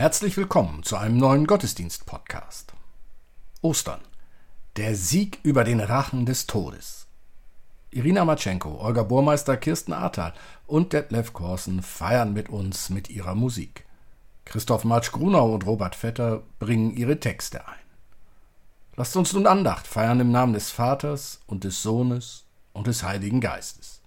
Herzlich willkommen zu einem neuen Gottesdienst-Podcast. Ostern. Der Sieg über den Rachen des Todes. Irina Matschenko, Olga Burmeister, Kirsten Ahrtal und Detlef Korsen feiern mit uns mit ihrer Musik. Christoph Matsch-Grunau und Robert Vetter bringen ihre Texte ein. Lasst uns nun Andacht feiern im Namen des Vaters und des Sohnes und des Heiligen Geistes.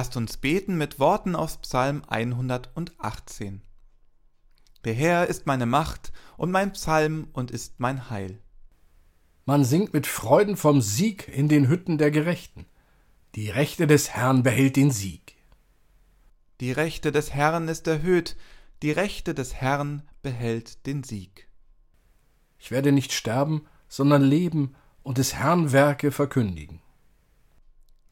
Lasst uns beten mit Worten aus Psalm 118. Der Herr ist meine Macht und mein Psalm und ist mein Heil. Man singt mit Freuden vom Sieg in den Hütten der Gerechten. Die Rechte des Herrn behält den Sieg. Die Rechte des Herrn ist erhöht, die Rechte des Herrn behält den Sieg. Ich werde nicht sterben, sondern leben und des Herrn Werke verkündigen.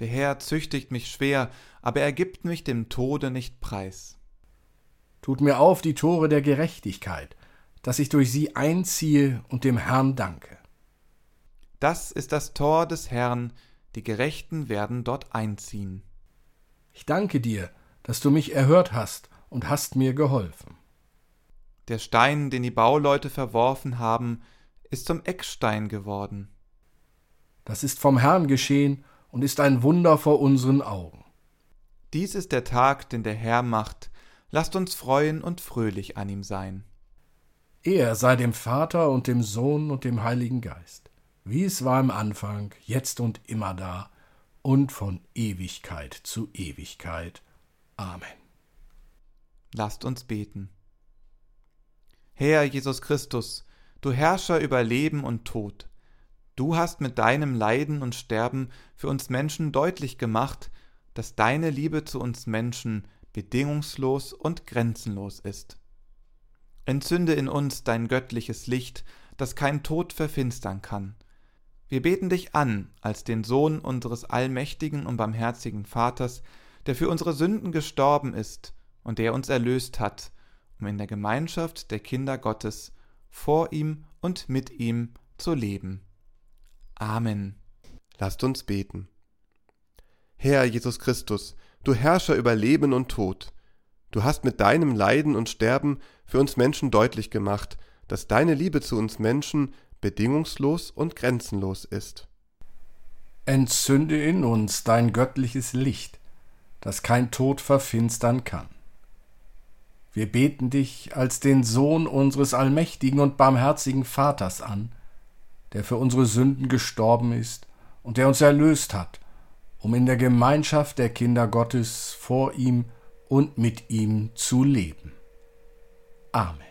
Der Herr züchtigt mich schwer, aber er gibt mich dem Tode nicht preis. Tut mir auf die Tore der Gerechtigkeit, dass ich durch sie einziehe und dem Herrn danke. Das ist das Tor des Herrn, die Gerechten werden dort einziehen. Ich danke dir, dass du mich erhört hast und hast mir geholfen. Der Stein, den die Bauleute verworfen haben, ist zum Eckstein geworden. Das ist vom Herrn geschehen und ist ein Wunder vor unseren Augen. Dies ist der Tag, den der Herr macht, lasst uns freuen und fröhlich an ihm sein. Er sei dem Vater und dem Sohn und dem Heiligen Geist, wie es war im Anfang, jetzt und immer da und von Ewigkeit zu Ewigkeit. Amen. Lasst uns beten. Herr Jesus Christus, du Herrscher über Leben und Tod, Du hast mit deinem Leiden und Sterben für uns Menschen deutlich gemacht, dass deine Liebe zu uns Menschen bedingungslos und grenzenlos ist. Entzünde in uns dein göttliches Licht, das kein Tod verfinstern kann. Wir beten dich an als den Sohn unseres allmächtigen und barmherzigen Vaters, der für unsere Sünden gestorben ist und der uns erlöst hat, um in der Gemeinschaft der Kinder Gottes vor ihm und mit ihm zu leben. Amen. Lasst uns beten. Herr Jesus Christus, du Herrscher über Leben und Tod, du hast mit deinem Leiden und Sterben für uns Menschen deutlich gemacht, dass deine Liebe zu uns Menschen bedingungslos und grenzenlos ist. Entzünde in uns dein göttliches Licht, das kein Tod verfinstern kann. Wir beten dich als den Sohn unseres allmächtigen und barmherzigen Vaters an, der für unsere Sünden gestorben ist und der uns erlöst hat, um in der Gemeinschaft der Kinder Gottes vor ihm und mit ihm zu leben. Amen.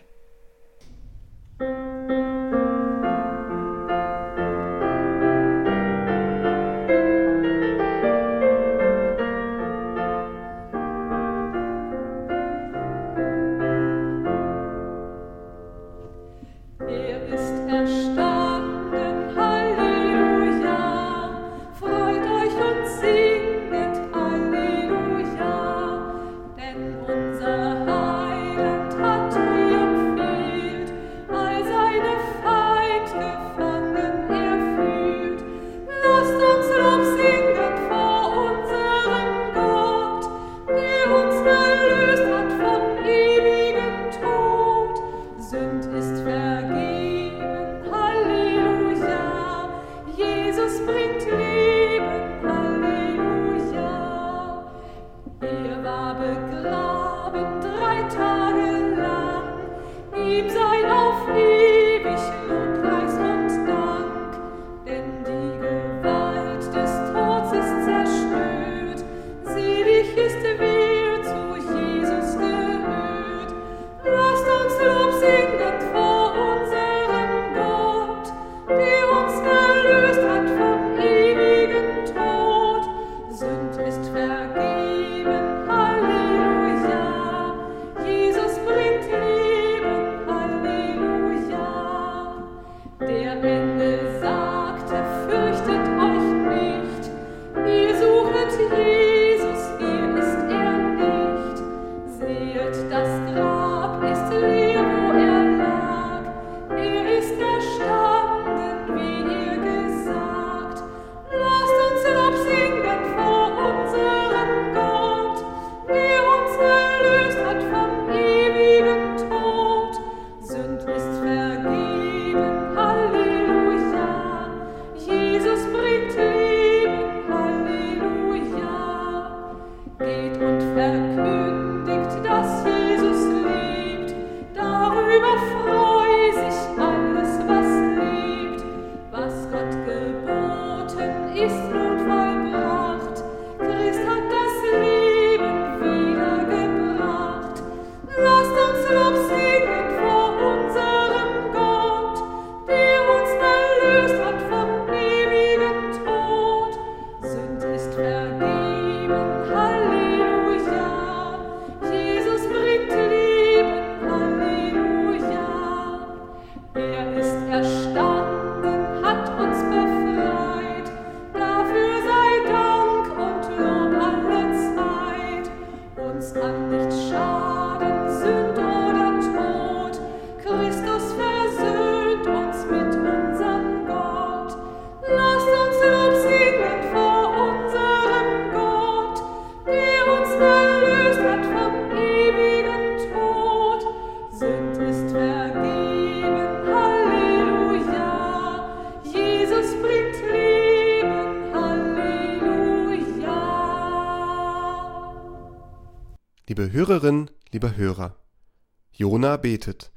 Jona betet.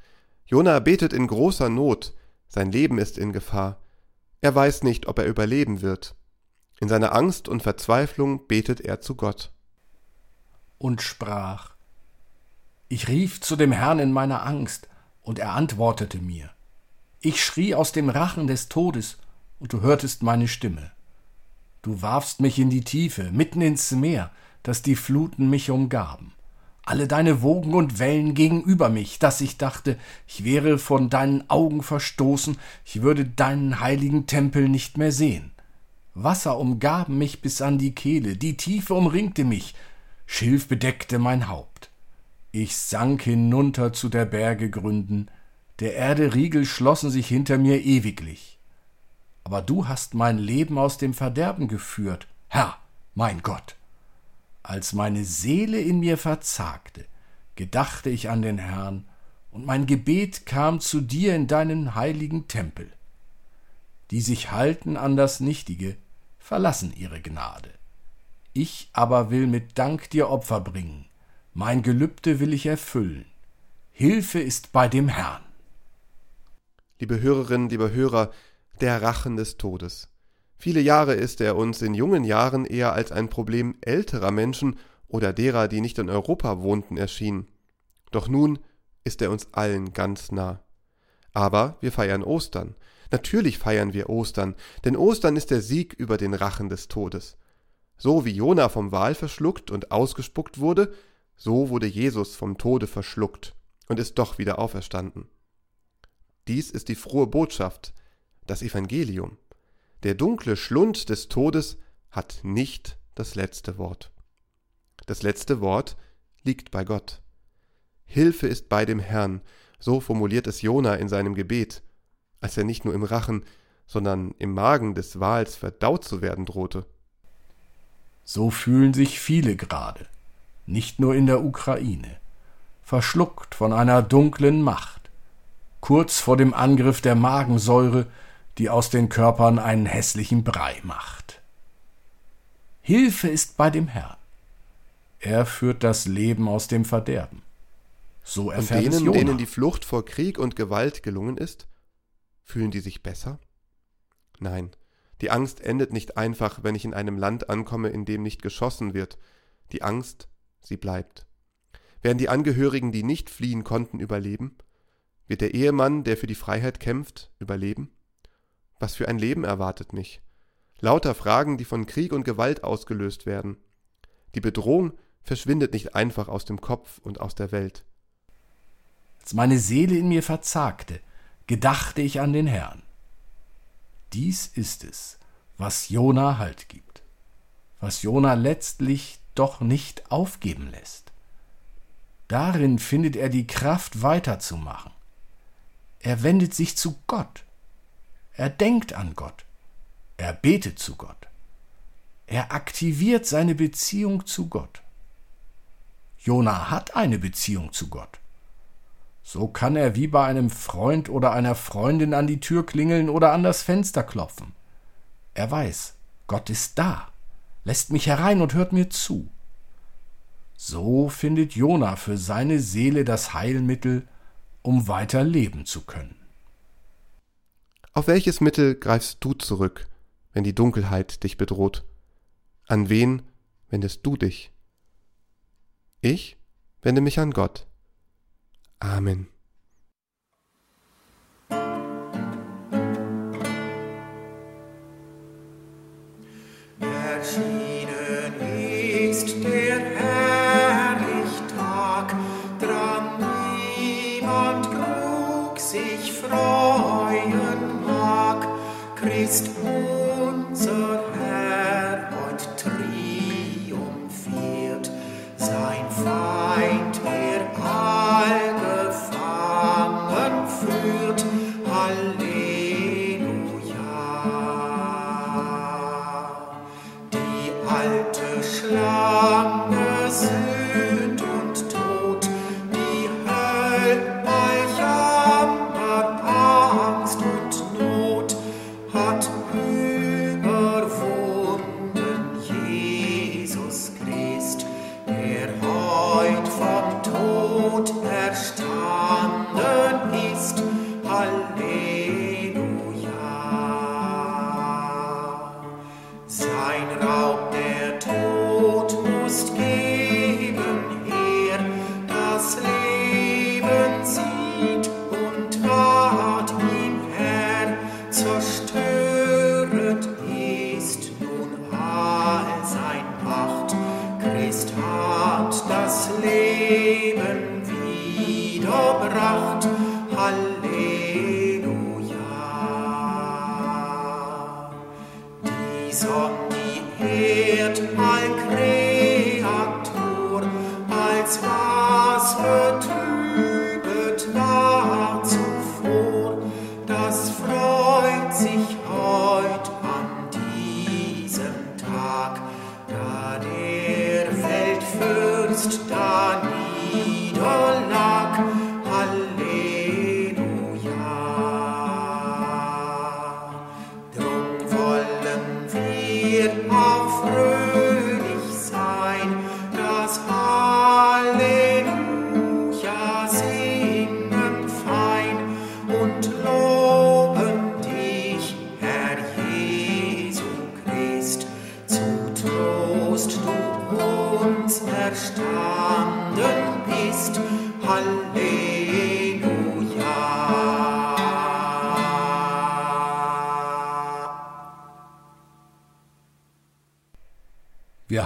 Jona betet in großer Not, sein Leben ist in Gefahr. Er weiß nicht, ob er überleben wird. In seiner Angst und Verzweiflung betet er zu Gott. Und sprach, Ich rief zu dem Herrn in meiner Angst, und er antwortete mir. Ich schrie aus dem Rachen des Todes, und du hörtest meine Stimme. Du warfst mich in die Tiefe, mitten ins Meer, dass die Fluten mich umgaben alle deine Wogen und Wellen gegenüber mich, dass ich dachte, ich wäre von deinen Augen verstoßen, ich würde deinen heiligen Tempel nicht mehr sehen. Wasser umgaben mich bis an die Kehle, die Tiefe umringte mich, Schilf bedeckte mein Haupt. Ich sank hinunter zu der Berge Gründen, der Erde Riegel schlossen sich hinter mir ewiglich. Aber du hast mein Leben aus dem Verderben geführt, Herr, mein Gott. Als meine Seele in mir verzagte, gedachte ich an den Herrn, und mein Gebet kam zu dir in deinen heiligen Tempel. Die sich halten an das Nichtige, verlassen ihre Gnade. Ich aber will mit Dank dir Opfer bringen. Mein Gelübde will ich erfüllen. Hilfe ist bei dem Herrn. Liebe Hörerinnen, liebe Hörer, der Rachen des Todes. Viele Jahre ist er uns in jungen Jahren eher als ein Problem älterer Menschen oder derer, die nicht in Europa wohnten, erschienen. Doch nun ist er uns allen ganz nah. Aber wir feiern Ostern. Natürlich feiern wir Ostern, denn Ostern ist der Sieg über den Rachen des Todes. So wie Jona vom Wal verschluckt und ausgespuckt wurde, so wurde Jesus vom Tode verschluckt und ist doch wieder auferstanden. Dies ist die frohe Botschaft, das Evangelium. Der dunkle Schlund des Todes hat nicht das letzte Wort. Das letzte Wort liegt bei Gott. Hilfe ist bei dem Herrn, so formuliert es Jona in seinem Gebet, als er nicht nur im Rachen, sondern im Magen des Wals verdaut zu werden drohte. So fühlen sich viele gerade, nicht nur in der Ukraine, verschluckt von einer dunklen Macht, kurz vor dem Angriff der Magensäure, die aus den Körpern einen hässlichen Brei macht. Hilfe ist bei dem Herrn. Er führt das Leben aus dem Verderben. So erfährt und denen, es denen die Flucht vor Krieg und Gewalt gelungen ist, fühlen die sich besser? Nein, die Angst endet nicht einfach, wenn ich in einem Land ankomme, in dem nicht geschossen wird. Die Angst, sie bleibt. Werden die Angehörigen, die nicht fliehen konnten, überleben? Wird der Ehemann, der für die Freiheit kämpft, überleben? Was für ein Leben erwartet mich? Lauter Fragen, die von Krieg und Gewalt ausgelöst werden. Die Bedrohung verschwindet nicht einfach aus dem Kopf und aus der Welt. Als meine Seele in mir verzagte, gedachte ich an den Herrn. Dies ist es, was Jona Halt gibt, was Jona letztlich doch nicht aufgeben lässt. Darin findet er die Kraft weiterzumachen. Er wendet sich zu Gott. Er denkt an Gott. Er betet zu Gott. Er aktiviert seine Beziehung zu Gott. Jona hat eine Beziehung zu Gott. So kann er wie bei einem Freund oder einer Freundin an die Tür klingeln oder an das Fenster klopfen. Er weiß, Gott ist da, lässt mich herein und hört mir zu. So findet Jona für seine Seele das Heilmittel, um weiter leben zu können. Auf welches Mittel greifst du zurück, wenn die Dunkelheit dich bedroht? An wen wendest du dich? Ich wende mich an Gott. Amen. Das da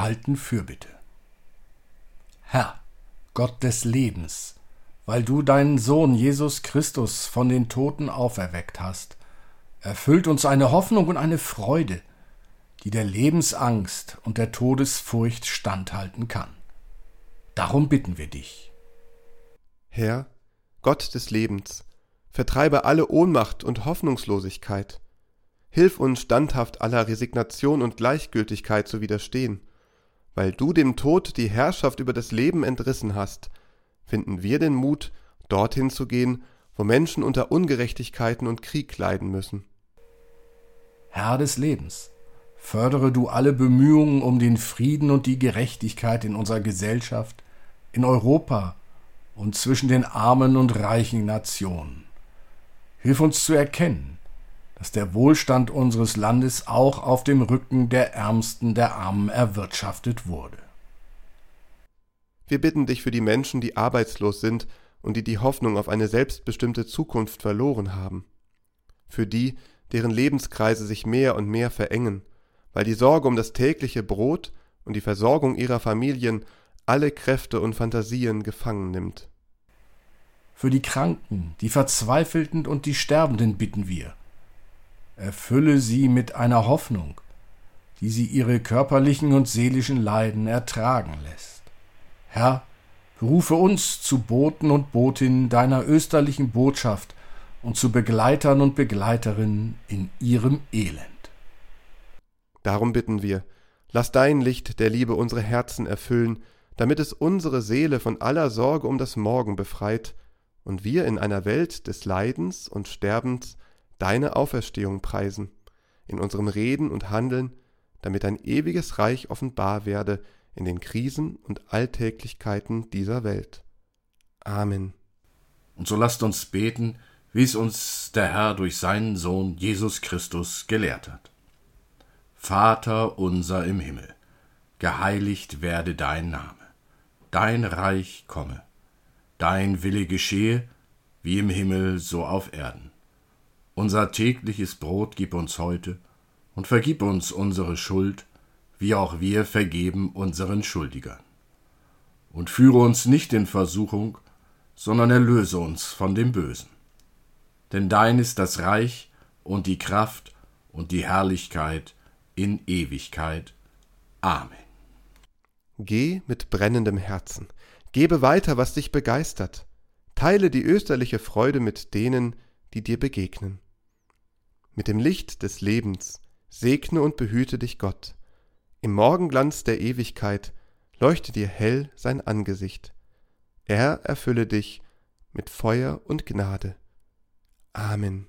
Wir halten Fürbitte. Herr, Gott des Lebens, weil du deinen Sohn Jesus Christus von den Toten auferweckt hast, erfüllt uns eine Hoffnung und eine Freude, die der Lebensangst und der Todesfurcht standhalten kann. Darum bitten wir dich. Herr, Gott des Lebens, vertreibe alle Ohnmacht und Hoffnungslosigkeit. Hilf uns standhaft aller Resignation und Gleichgültigkeit zu widerstehen. Weil du dem Tod die Herrschaft über das Leben entrissen hast, finden wir den Mut, dorthin zu gehen, wo Menschen unter Ungerechtigkeiten und Krieg leiden müssen. Herr des Lebens, fördere du alle Bemühungen um den Frieden und die Gerechtigkeit in unserer Gesellschaft, in Europa und zwischen den armen und reichen Nationen. Hilf uns zu erkennen, dass der Wohlstand unseres Landes auch auf dem Rücken der Ärmsten der Armen erwirtschaftet wurde. Wir bitten dich für die Menschen, die arbeitslos sind und die die Hoffnung auf eine selbstbestimmte Zukunft verloren haben. Für die, deren Lebenskreise sich mehr und mehr verengen, weil die Sorge um das tägliche Brot und die Versorgung ihrer Familien alle Kräfte und Fantasien gefangen nimmt. Für die Kranken, die Verzweifelten und die Sterbenden bitten wir. Erfülle sie mit einer Hoffnung, die sie ihre körperlichen und seelischen Leiden ertragen lässt. Herr, berufe uns zu Boten und Botinnen deiner österlichen Botschaft und zu Begleitern und Begleiterinnen in ihrem Elend. Darum bitten wir, lass dein Licht der Liebe unsere Herzen erfüllen, damit es unsere Seele von aller Sorge um das Morgen befreit und wir in einer Welt des Leidens und Sterbens deine Auferstehung preisen, in unserem Reden und Handeln, damit dein ewiges Reich offenbar werde in den Krisen und Alltäglichkeiten dieser Welt. Amen. Und so lasst uns beten, wie es uns der Herr durch seinen Sohn Jesus Christus gelehrt hat. Vater unser im Himmel, geheiligt werde dein Name, dein Reich komme, dein Wille geschehe, wie im Himmel so auf Erden. Unser tägliches Brot gib uns heute und vergib uns unsere Schuld, wie auch wir vergeben unseren Schuldigern. Und führe uns nicht in Versuchung, sondern erlöse uns von dem Bösen denn dein ist das Reich und die Kraft und die Herrlichkeit in Ewigkeit. Amen. Geh mit brennendem Herzen, gebe weiter, was dich begeistert, teile die österliche Freude mit denen, die dir begegnen. Mit dem Licht des Lebens segne und behüte dich Gott. Im Morgenglanz der Ewigkeit leuchte dir hell sein Angesicht. Er erfülle dich mit Feuer und Gnade. Amen.